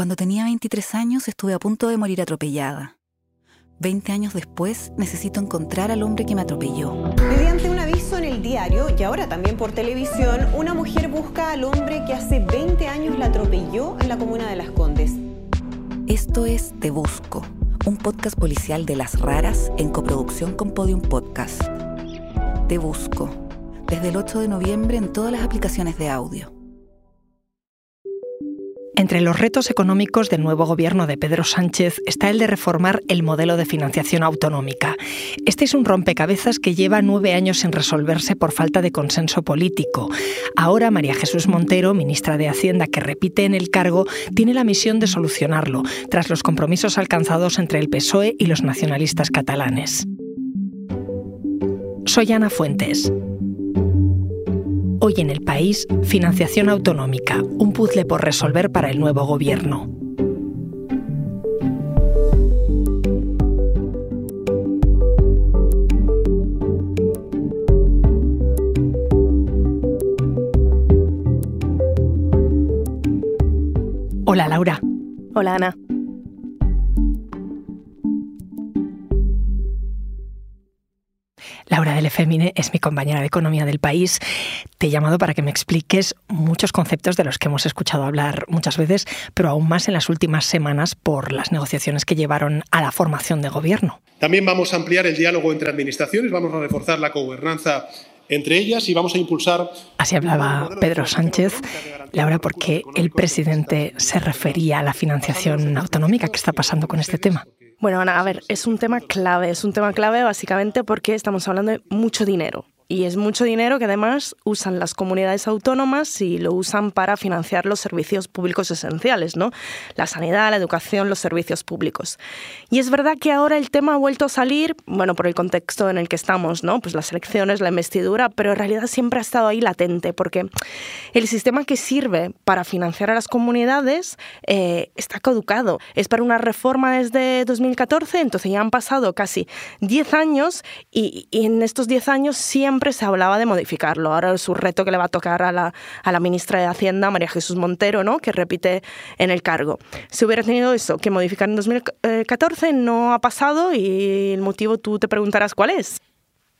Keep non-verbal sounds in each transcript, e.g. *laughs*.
Cuando tenía 23 años estuve a punto de morir atropellada. 20 años después necesito encontrar al hombre que me atropelló. Mediante un aviso en el diario y ahora también por televisión, una mujer busca al hombre que hace 20 años la atropelló en la comuna de Las Condes. Esto es Te Busco, un podcast policial de las raras en coproducción con Podium Podcast. Te Busco, desde el 8 de noviembre en todas las aplicaciones de audio. Entre los retos económicos del nuevo gobierno de Pedro Sánchez está el de reformar el modelo de financiación autonómica. Este es un rompecabezas que lleva nueve años sin resolverse por falta de consenso político. Ahora María Jesús Montero, ministra de Hacienda que repite en el cargo, tiene la misión de solucionarlo, tras los compromisos alcanzados entre el PSOE y los nacionalistas catalanes. Soy Ana Fuentes. Hoy en el país, financiación autonómica, un puzzle por resolver para el nuevo gobierno. Hola Laura. Hola Ana. Laura del Efemine es mi compañera de Economía del país. Te he llamado para que me expliques muchos conceptos de los que hemos escuchado hablar muchas veces, pero aún más en las últimas semanas por las negociaciones que llevaron a la formación de gobierno. También vamos a ampliar el diálogo entre administraciones, vamos a reforzar la gobernanza entre ellas y vamos a impulsar. Así hablaba Pedro Sánchez. Laura, ¿por qué el presidente se refería a la financiación autonómica? ¿Qué está pasando con este tema? Bueno, Ana, a ver, es un tema clave, es un tema clave básicamente porque estamos hablando de mucho dinero. Y es mucho dinero que además usan las comunidades autónomas y lo usan para financiar los servicios públicos esenciales, ¿no? La sanidad, la educación, los servicios públicos. Y es verdad que ahora el tema ha vuelto a salir, bueno, por el contexto en el que estamos, ¿no? Pues las elecciones, la investidura, pero en realidad siempre ha estado ahí latente, porque el sistema que sirve para financiar a las comunidades eh, está caducado. Es para una reforma desde 2014, entonces ya han pasado casi 10 años y, y en estos 10 años siempre se hablaba de modificarlo. Ahora es un reto que le va a tocar a la, a la ministra de Hacienda, María Jesús Montero, ¿no? que repite en el cargo. Si hubiera tenido eso que modificar en 2014, no ha pasado y el motivo tú te preguntarás cuál es.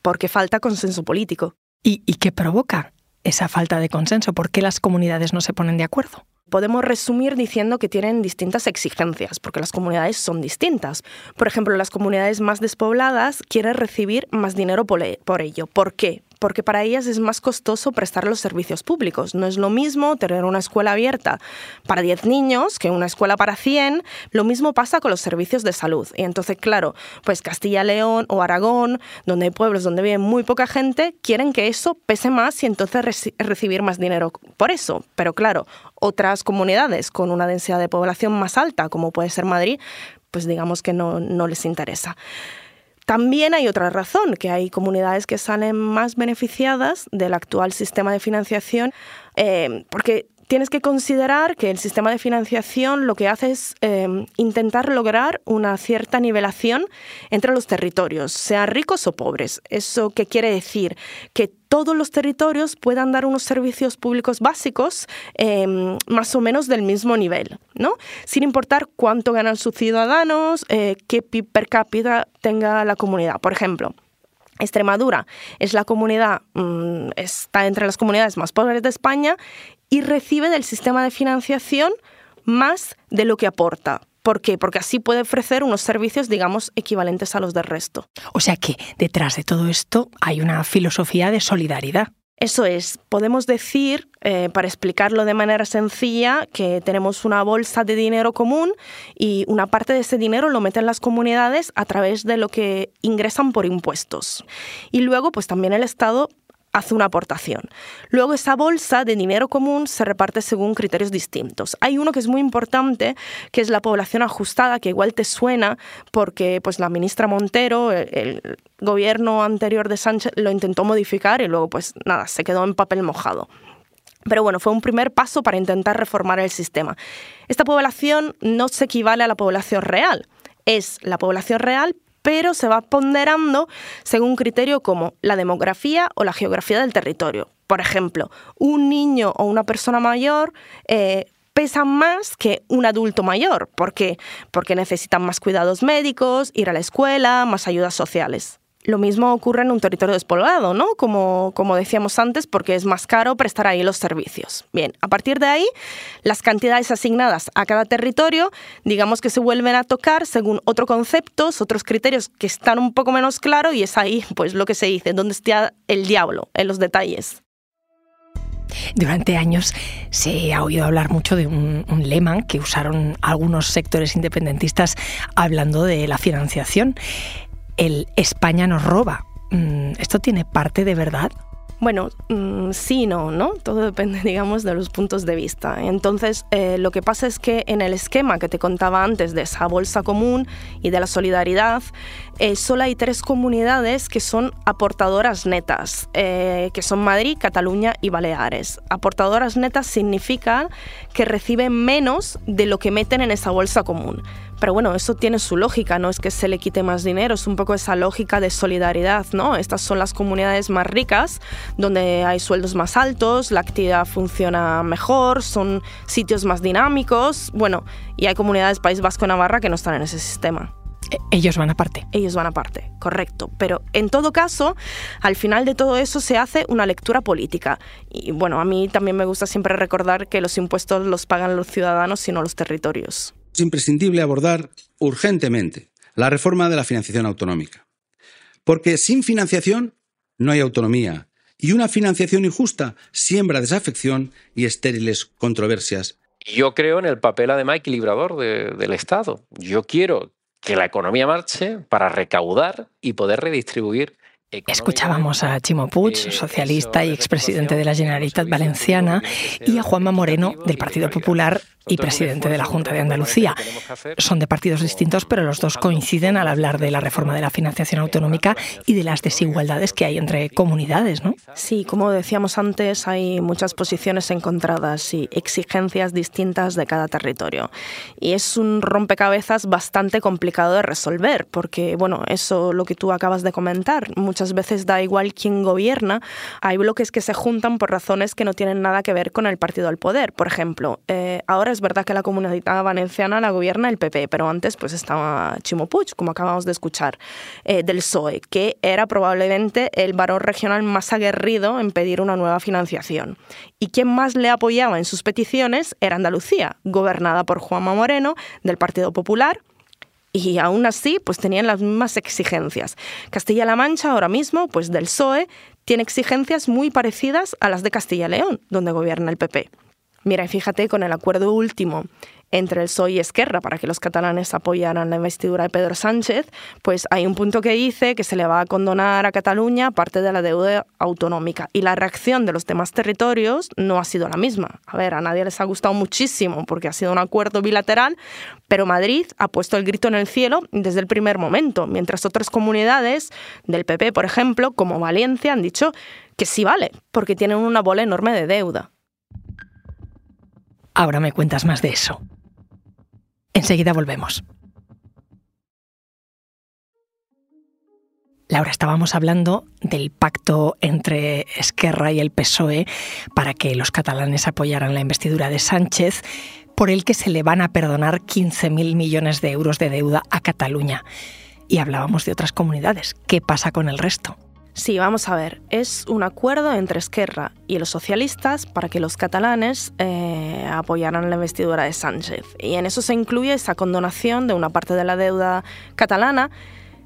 Porque falta consenso político. ¿Y, y qué provoca esa falta de consenso? ¿Por qué las comunidades no se ponen de acuerdo? Podemos resumir diciendo que tienen distintas exigencias, porque las comunidades son distintas. Por ejemplo, las comunidades más despobladas quieren recibir más dinero por ello. ¿Por qué? Porque para ellas es más costoso prestar los servicios públicos. No es lo mismo tener una escuela abierta para 10 niños que una escuela para 100. Lo mismo pasa con los servicios de salud. Y entonces, claro, pues Castilla-León o Aragón, donde hay pueblos donde vive muy poca gente, quieren que eso pese más y entonces recibir más dinero por eso. Pero claro, otras comunidades con una densidad de población más alta, como puede ser Madrid, pues digamos que no, no les interesa. También hay otra razón, que hay comunidades que salen más beneficiadas del actual sistema de financiación, eh, porque tienes que considerar que el sistema de financiación lo que hace es em, intentar lograr una cierta nivelación entre los territorios, sean ricos o pobres. ¿Eso qué quiere decir? Que todos los territorios puedan dar unos servicios públicos básicos em, más o menos del mismo nivel, ¿no? Sin importar cuánto ganan sus ciudadanos, eh, qué PIB per cápita tenga la comunidad. Por ejemplo, Extremadura es la comunidad, mm, está entre las comunidades más pobres de España y recibe del sistema de financiación más de lo que aporta. ¿Por qué? Porque así puede ofrecer unos servicios, digamos, equivalentes a los del resto. O sea que detrás de todo esto hay una filosofía de solidaridad. Eso es, podemos decir, eh, para explicarlo de manera sencilla, que tenemos una bolsa de dinero común y una parte de ese dinero lo meten las comunidades a través de lo que ingresan por impuestos. Y luego, pues también el Estado hace una aportación. Luego esa bolsa de dinero común se reparte según criterios distintos. Hay uno que es muy importante, que es la población ajustada, que igual te suena porque pues la ministra Montero, el, gobierno anterior de Sánchez lo intentó modificar y luego pues nada, se quedó en papel mojado. Pero bueno, fue un primer paso para intentar reformar el sistema. Esta población no se equivale a la población real. Es la población real, pero se va ponderando según criterio como la demografía o la geografía del territorio. Por ejemplo, un niño o una persona mayor eh, pesan más que un adulto mayor. ¿Por qué? Porque necesitan más cuidados médicos, ir a la escuela, más ayudas sociales. Lo mismo ocurre en un territorio despoblado, ¿no? Como, como decíamos antes, porque es más caro prestar ahí los servicios. Bien, a partir de ahí, las cantidades asignadas a cada territorio, digamos que se vuelven a tocar según otros conceptos, otros criterios que están un poco menos claros y es ahí, pues, lo que se dice, donde está el diablo, en los detalles. Durante años se ha oído hablar mucho de un, un, lema que usaron algunos sectores independentistas hablando de la financiación el España nos roba. Mm, ¿Esto tiene parte de verdad? Bueno, mm, sí, no, ¿no? Todo depende, *laughs* digamos, de los puntos de vista. Entonces, eh, lo que pasa es que en el esquema que te contaba antes de esa bolsa común y de la solidaridad, eh, solo hay tres comunidades que son aportadoras netas, eh, que son Madrid, Cataluña y Baleares. Aportadoras netas significa que reciben menos de lo que meten en esa bolsa común. Pero bueno, eso tiene su lógica, no es que se le quite más dinero, es un poco esa lógica de solidaridad, ¿no? Estas son las comunidades más ricas, donde hay sueldos más altos, la actividad funciona mejor, son sitios más dinámicos, bueno, y hay comunidades País Vasco y Navarra que no están en ese sistema. E, ellos van aparte. Ellos van aparte, correcto. Pero en todo caso, al final de todo eso se hace una lectura política. Y bueno, a mí también me gusta siempre recordar que los impuestos los pagan los ciudadanos y no los territorios. Es imprescindible abordar urgentemente la reforma de la financiación autonómica. Porque sin financiación no hay autonomía y una financiación injusta siembra desafección y estériles controversias. Yo creo en el papel además equilibrador de, del Estado. Yo quiero que la economía marche para recaudar y poder redistribuir Escuchábamos a Chimo Puig, socialista y expresidente de la Generalitat Valenciana, y a Juanma Moreno, del Partido Popular y presidente de la Junta de Andalucía. Son de partidos distintos, pero los dos coinciden al hablar de la reforma de la financiación autonómica y de las desigualdades que hay entre comunidades, ¿no? Sí, como decíamos antes, hay muchas posiciones encontradas y exigencias distintas de cada territorio. Y es un rompecabezas bastante complicado de resolver, porque, bueno, eso lo que tú acabas de comentar, muchas veces da igual quién gobierna, hay bloques que se juntan por razones que no tienen nada que ver con el partido al poder. Por ejemplo, eh, ahora es verdad que la comunidad valenciana la gobierna el PP, pero antes pues estaba Chimo Puig, como acabamos de escuchar, eh, del PSOE, que era probablemente el varón regional más aguerrido en pedir una nueva financiación. Y quien más le apoyaba en sus peticiones era Andalucía, gobernada por Juanma Moreno, del Partido Popular, y aún así pues tenían las mismas exigencias. Castilla-La Mancha ahora mismo, pues del PSOE, tiene exigencias muy parecidas a las de Castilla-León, donde gobierna el PP. Mira, fíjate con el acuerdo último entre el PSOE y Esquerra para que los catalanes apoyaran la investidura de Pedro Sánchez, pues hay un punto que dice que se le va a condonar a Cataluña parte de la deuda autonómica. Y la reacción de los demás territorios no ha sido la misma. A ver, a nadie les ha gustado muchísimo porque ha sido un acuerdo bilateral, pero Madrid ha puesto el grito en el cielo desde el primer momento, mientras otras comunidades del PP, por ejemplo, como Valencia, han dicho que sí vale, porque tienen una bola enorme de deuda. Ahora me cuentas más de eso. Enseguida volvemos. Laura, estábamos hablando del pacto entre Esquerra y el PSOE para que los catalanes apoyaran la investidura de Sánchez, por el que se le van a perdonar 15.000 millones de euros de deuda a Cataluña. Y hablábamos de otras comunidades. ¿Qué pasa con el resto? Sí, vamos a ver. Es un acuerdo entre Esquerra y los socialistas para que los catalanes eh, apoyaran la investidura de Sánchez. Y en eso se incluye esa condonación de una parte de la deuda catalana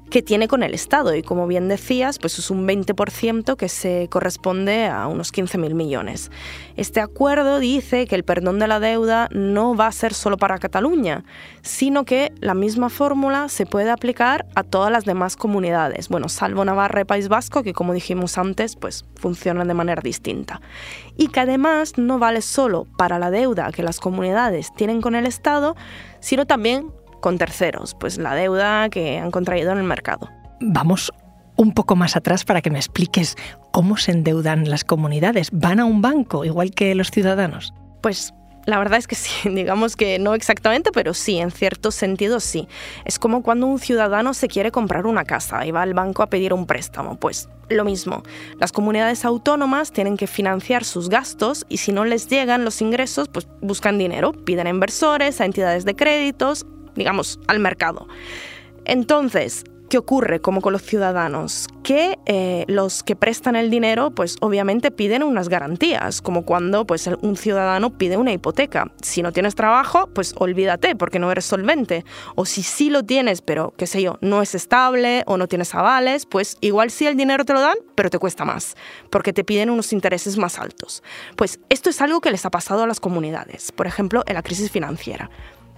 que tiene con el Estado. Y como bien decías, pues es un 20% que se corresponde a unos 15.000 millones. Este acuerdo dice que el perdón de la deuda no va a ser solo para Cataluña, sino que la misma fórmula se puede aplicar a todas las demás comunidades. Bueno, salvo Navarra y País Vasco, que como dijimos antes, pues funcionan de manera distinta. Y que además no vale solo para la deuda que las comunidades tienen con el Estado, sino también con terceros, pues la deuda que han contraído en el mercado. Vamos un poco más atrás para que me expliques cómo se endeudan las comunidades. ¿Van a un banco igual que los ciudadanos? Pues la verdad es que sí, *laughs* digamos que no exactamente, pero sí, en cierto sentido sí. Es como cuando un ciudadano se quiere comprar una casa y va al banco a pedir un préstamo, pues lo mismo. Las comunidades autónomas tienen que financiar sus gastos y si no les llegan los ingresos, pues buscan dinero, piden a inversores, a entidades de créditos, digamos, al mercado. Entonces, ¿Qué ocurre como con los ciudadanos? Que eh, los que prestan el dinero, pues obviamente piden unas garantías, como cuando pues, un ciudadano pide una hipoteca. Si no tienes trabajo, pues olvídate porque no eres solvente. O si sí lo tienes, pero qué sé yo, no es estable o no tienes avales, pues igual sí el dinero te lo dan, pero te cuesta más, porque te piden unos intereses más altos. Pues esto es algo que les ha pasado a las comunidades, por ejemplo, en la crisis financiera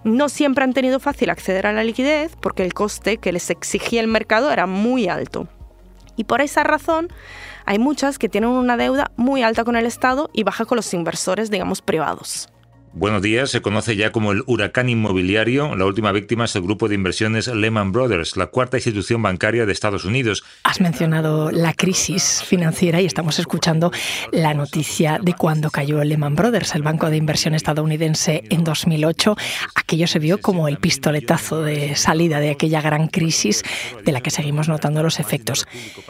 no siempre han tenido fácil acceder a la liquidez porque el coste que les exigía el mercado era muy alto. Y por esa razón hay muchas que tienen una deuda muy alta con el Estado y baja con los inversores, digamos, privados. Buenos días, se conoce ya como el huracán inmobiliario. La última víctima es el grupo de inversiones Lehman Brothers, la cuarta institución bancaria de Estados Unidos. Has mencionado la crisis financiera y estamos escuchando la noticia de cuando cayó Lehman Brothers, el banco de inversión estadounidense, en 2008. Aquello se vio como el pistoletazo de salida de aquella gran crisis de la que seguimos notando los efectos.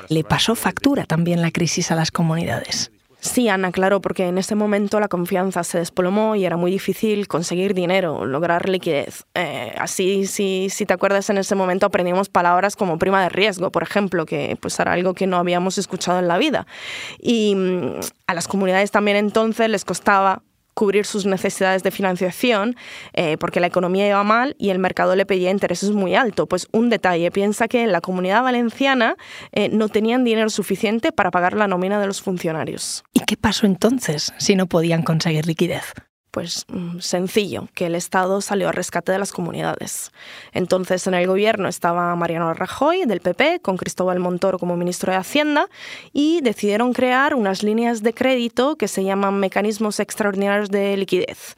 ¿Le pasó factura también la crisis a las comunidades? Sí, Ana, claro, porque en ese momento la confianza se desplomó y era muy difícil conseguir dinero, lograr liquidez. Eh, así, si, si te acuerdas, en ese momento aprendimos palabras como prima de riesgo, por ejemplo, que pues era algo que no habíamos escuchado en la vida. Y mm, a las comunidades también entonces les costaba cubrir sus necesidades de financiación eh, porque la economía iba mal y el mercado le pedía intereses muy altos. Pues un detalle, piensa que en la comunidad valenciana eh, no tenían dinero suficiente para pagar la nómina de los funcionarios. ¿Y qué pasó entonces si no podían conseguir liquidez? Pues mm, sencillo, que el Estado salió a rescate de las comunidades. Entonces en el gobierno estaba Mariano Rajoy del PP con Cristóbal Montoro como ministro de Hacienda y decidieron crear unas líneas de crédito que se llaman mecanismos extraordinarios de liquidez.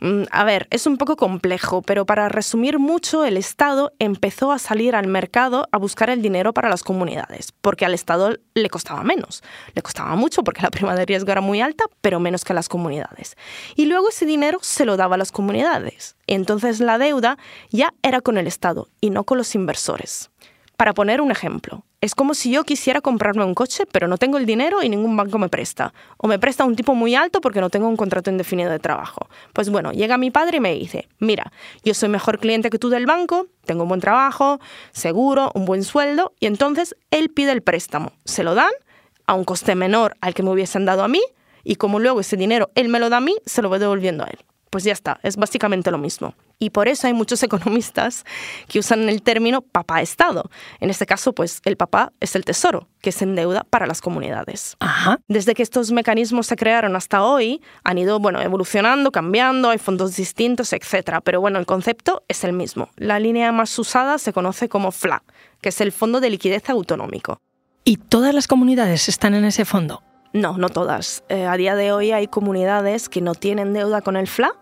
Mm, a ver, es un poco complejo, pero para resumir mucho, el Estado empezó a salir al mercado a buscar el dinero para las comunidades, porque al Estado le costaba menos. Le costaba mucho porque la prima de riesgo era muy alta, pero menos que a las comunidades. Y luego ese dinero se lo daba a las comunidades. Entonces la deuda ya era con el Estado y no con los inversores. Para poner un ejemplo, es como si yo quisiera comprarme un coche, pero no tengo el dinero y ningún banco me presta. O me presta un tipo muy alto porque no tengo un contrato indefinido de trabajo. Pues bueno, llega mi padre y me dice, mira, yo soy mejor cliente que tú del banco, tengo un buen trabajo, seguro, un buen sueldo, y entonces él pide el préstamo. Se lo dan a un coste menor al que me hubiesen dado a mí, y como luego ese dinero él me lo da a mí, se lo voy devolviendo a él pues ya está, es básicamente lo mismo. Y por eso hay muchos *laughs* economistas que usan el término papá-estado. En este caso, pues el papá es el tesoro, que se endeuda para las comunidades. Desde que estos mecanismos se crearon hasta hoy, han ido bueno, evolucionando, cambiando, hay fondos distintos, etc. Pero bueno, el concepto es el mismo. La línea más usada se conoce como FLA, que es el Fondo de Liquidez Autonómico. ¿Y todas las comunidades están en ese fondo? No, no todas. Eh, a día de hoy hay comunidades que no tienen deuda con el FLA,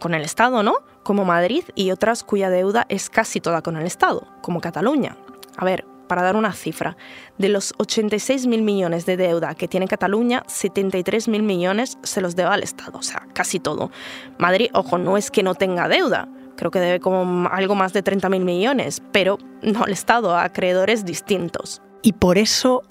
con el Estado, ¿no? Como Madrid y otras cuya deuda es casi toda con el Estado, como Cataluña. A ver, para dar una cifra, de los 86.000 millones de deuda que tiene Cataluña, 73.000 millones se los debe al Estado, o sea, casi todo. Madrid, ojo, no es que no tenga deuda, creo que debe como algo más de 30.000 millones, pero no al Estado, a acreedores distintos. Y por eso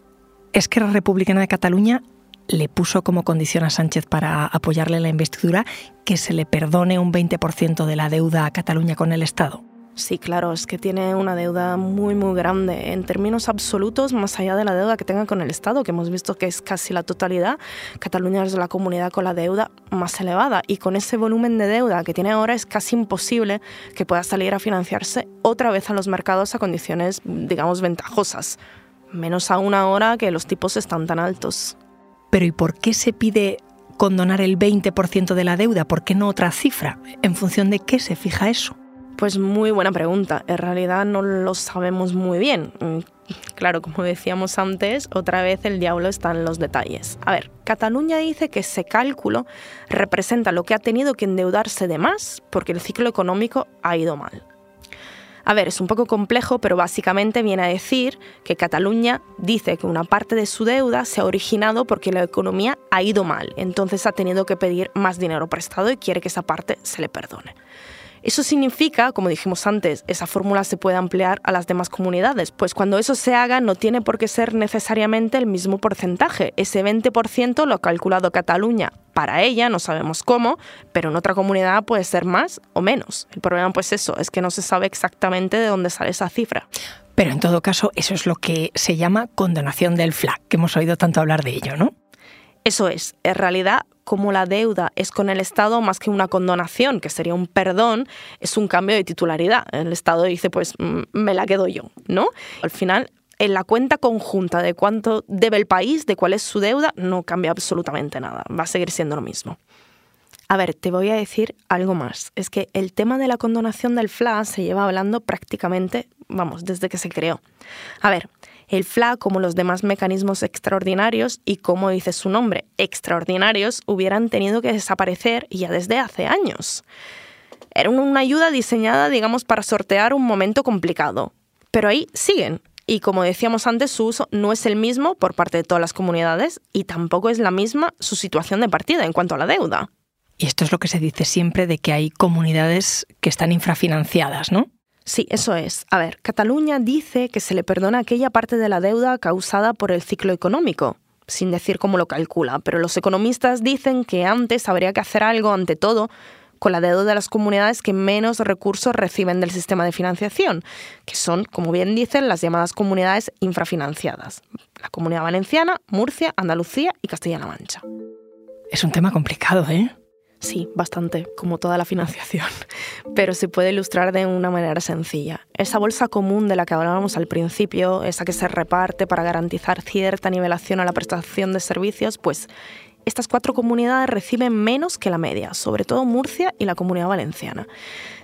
es que la Republicana de Cataluña le puso como condición a Sánchez para apoyarle la investidura que se le perdone un 20% de la deuda a Cataluña con el Estado. Sí, claro, es que tiene una deuda muy, muy grande. En términos absolutos, más allá de la deuda que tenga con el Estado, que hemos visto que es casi la totalidad, Cataluña es la comunidad con la deuda más elevada. Y con ese volumen de deuda que tiene ahora, es casi imposible que pueda salir a financiarse otra vez a los mercados a condiciones, digamos, ventajosas. Menos aún ahora que los tipos están tan altos. Pero ¿y por qué se pide condonar el 20% de la deuda? ¿Por qué no otra cifra? ¿En función de qué se fija eso? Pues muy buena pregunta. En realidad no lo sabemos muy bien. Mm, claro, como decíamos antes, otra vez el diablo está en los detalles. A ver, Cataluña dice que ese cálculo representa lo que ha tenido que endeudarse de más porque el ciclo económico ha ido mal. A ver, es un poco complejo, pero básicamente viene a decir que Cataluña dice que una parte de su deuda se ha originado porque la economía ha ido mal, entonces ha tenido que pedir más dinero prestado y quiere que esa parte se le perdone. Eso significa, como dijimos antes, esa fórmula se puede ampliar a las demás comunidades, pues cuando eso se haga no tiene por qué ser necesariamente el mismo porcentaje. Ese 20% lo ha calculado Cataluña. Para ella, no sabemos cómo, pero en otra comunidad puede ser más o menos. El problema pues eso, es que no se sabe exactamente de dónde sale esa cifra. Pero en todo caso, eso es lo que se llama condonación del FLAC, que hemos oído tanto hablar de ello, ¿no? Eso es, en realidad, como la deuda es con el Estado más que una condonación, que sería un perdón, es un cambio de titularidad. El Estado dice, pues mm, me la quedo yo, ¿no? Al final, en la cuenta conjunta de cuánto debe el país, de cuál es su deuda, no cambia absolutamente nada, va a seguir siendo lo mismo. A ver, te voy a decir algo más. Es que el tema de la condonación del FLA se lleva hablando prácticamente, vamos, desde que se creó. A ver, el FLA, como los demás mecanismos extraordinarios, y como dice su nombre, extraordinarios, hubieran tenido que desaparecer ya desde hace años. Era una ayuda diseñada, digamos, para sortear un momento complicado. Pero ahí siguen. Y como decíamos antes, su uso no es el mismo por parte de todas las comunidades y tampoco es la misma su situación de partida en cuanto a la deuda. Y esto es lo que se dice siempre de que hay comunidades que están infrafinanciadas, ¿no? Sí, eso es. A ver, Cataluña dice que se le perdona aquella parte de la deuda causada por el ciclo económico, sin decir cómo lo calcula, pero los economistas dicen que antes habría que hacer algo, ante todo, con la deuda de las comunidades que menos recursos reciben del sistema de financiación, que son, como bien dicen, las llamadas comunidades infrafinanciadas. La Comunidad Valenciana, Murcia, Andalucía y Castilla-La Mancha. Es un tema complicado, ¿eh? Sí, bastante, como toda la financiación, *laughs* pero se puede ilustrar de una manera sencilla. Esa bolsa común de la que hablábamos al principio, esa que se reparte para garantizar cierta nivelación a la prestación de servicios, pues estas cuatro comunidades reciben menos que la media, sobre todo Murcia y la Comunidad Valenciana.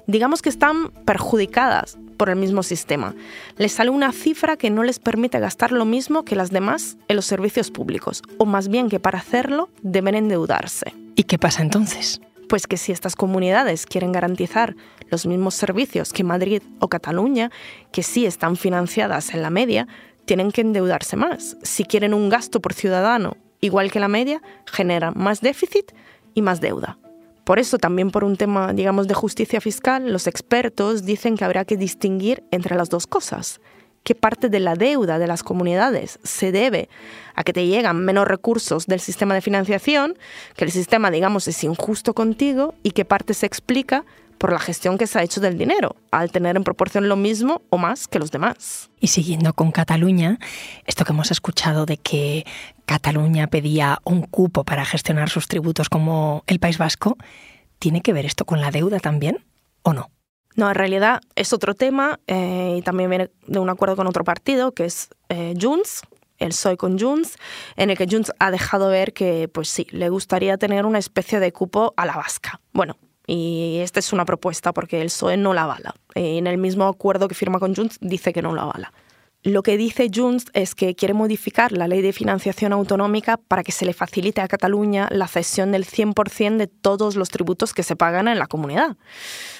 Digamos que están perjudicadas por el mismo sistema. Les sale una cifra que no les permite gastar lo mismo que las demás en los servicios públicos, o más bien que para hacerlo deben endeudarse. ¿Y qué pasa entonces? Pues que si estas comunidades quieren garantizar los mismos servicios que Madrid o Cataluña, que sí están financiadas en la media, tienen que endeudarse más. Si quieren un gasto por ciudadano igual que la media, generan más déficit y más deuda. Por eso, también por un tema, digamos, de justicia fiscal, los expertos dicen que habrá que distinguir entre las dos cosas. ¿Qué parte de la deuda de las comunidades se debe a que te llegan menos recursos del sistema de financiación, que el sistema, digamos, es injusto contigo, y qué parte se explica por la gestión que se ha hecho del dinero, al tener en proporción lo mismo o más que los demás. Y siguiendo con Cataluña, esto que hemos escuchado de que Cataluña pedía un cupo para gestionar sus tributos como el País Vasco, ¿tiene que ver esto con la deuda también o no? No, en realidad es otro tema eh, y también viene de un acuerdo con otro partido que es eh, Junts, el PSOE con Junts, en el que Junts ha dejado ver que, pues sí, le gustaría tener una especie de cupo a la vasca. Bueno, y esta es una propuesta porque el PSOE no la avala. En el mismo acuerdo que firma con Junts dice que no la avala. Lo que dice Junts es que quiere modificar la ley de financiación autonómica para que se le facilite a Cataluña la cesión del 100% de todos los tributos que se pagan en la comunidad.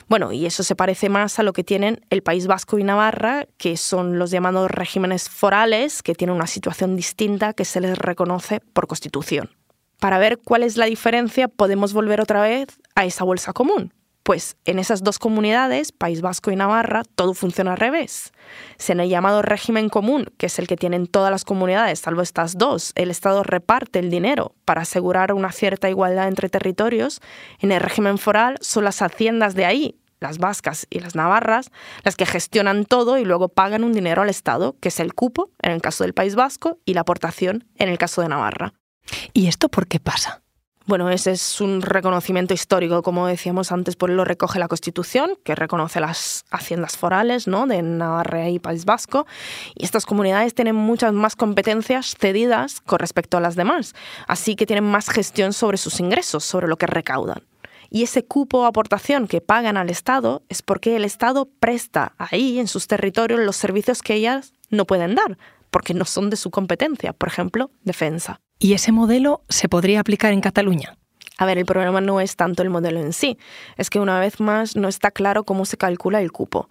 Bueno, y eso se parece más a lo que tienen el País Vasco y Navarra, que son los llamados regímenes forales, que tienen una situación distinta que se les reconoce por constitución. Para ver cuál es la diferencia, podemos volver otra vez a esa bolsa común. Pues en esas dos comunidades, País Vasco y Navarra, todo funciona al revés. Se en el llamado régimen común, que es el que tienen todas las comunidades, salvo estas dos, el Estado reparte el dinero para asegurar una cierta igualdad entre territorios. En el régimen foral son las haciendas de ahí, las vascas y las navarras, las que gestionan todo y luego pagan un dinero al Estado, que es el cupo en el caso del País Vasco y la aportación en el caso de Navarra. ¿Y esto por qué pasa? Bueno, ese es un reconocimiento histórico, como decíamos antes, por lo recoge la Constitución, que reconoce las haciendas forales ¿no? de Navarra y País Vasco, y estas comunidades tienen muchas más competencias cedidas con respecto a las demás, así que tienen más gestión sobre sus ingresos, sobre lo que recaudan. Y ese cupo o aportación que pagan al Estado es porque el Estado presta ahí, en sus territorios, los servicios que ellas no pueden dar, porque no son de su competencia, por ejemplo, defensa. ¿Y ese modelo se podría aplicar en Cataluña? A ver, el problema no es tanto el modelo en sí, es que una vez más no está claro cómo se calcula el cupo.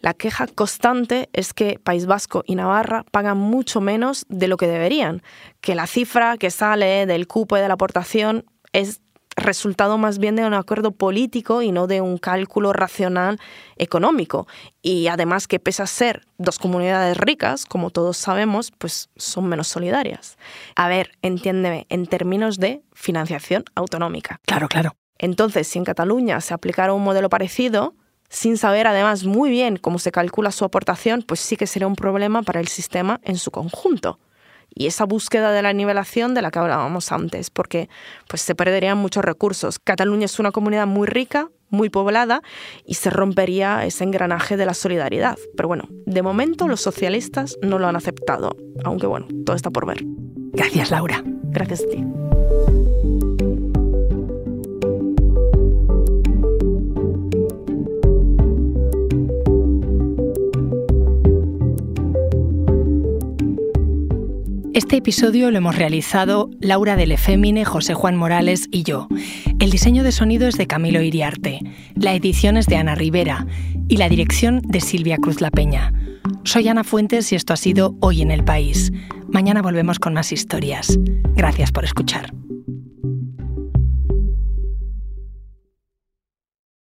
La queja constante es que País Vasco y Navarra pagan mucho menos de lo que deberían, que la cifra que sale del cupo y de la aportación es resultado más bien de un acuerdo político y no de un cálculo racional económico. Y además que pese a ser dos comunidades ricas, como todos sabemos, pues son menos solidarias. A ver, entiéndeme, en términos de financiación autonómica. Claro, claro. Entonces, si en Cataluña se aplicara un modelo parecido, sin saber además muy bien cómo se calcula su aportación, pues sí que sería un problema para el sistema en su conjunto y esa búsqueda de la nivelación de la que hablábamos antes, porque pues se perderían muchos recursos. Cataluña es una comunidad muy rica, muy poblada y se rompería ese engranaje de la solidaridad. Pero bueno, de momento los socialistas no lo han aceptado, aunque bueno, todo está por ver. Gracias, Laura. Gracias a ti. Este episodio lo hemos realizado Laura del Efémine, José Juan Morales y yo. El diseño de sonido es de Camilo Iriarte, la edición es de Ana Rivera y la dirección de Silvia Cruz La Peña. Soy Ana Fuentes y esto ha sido Hoy en el País. Mañana volvemos con más historias. Gracias por escuchar.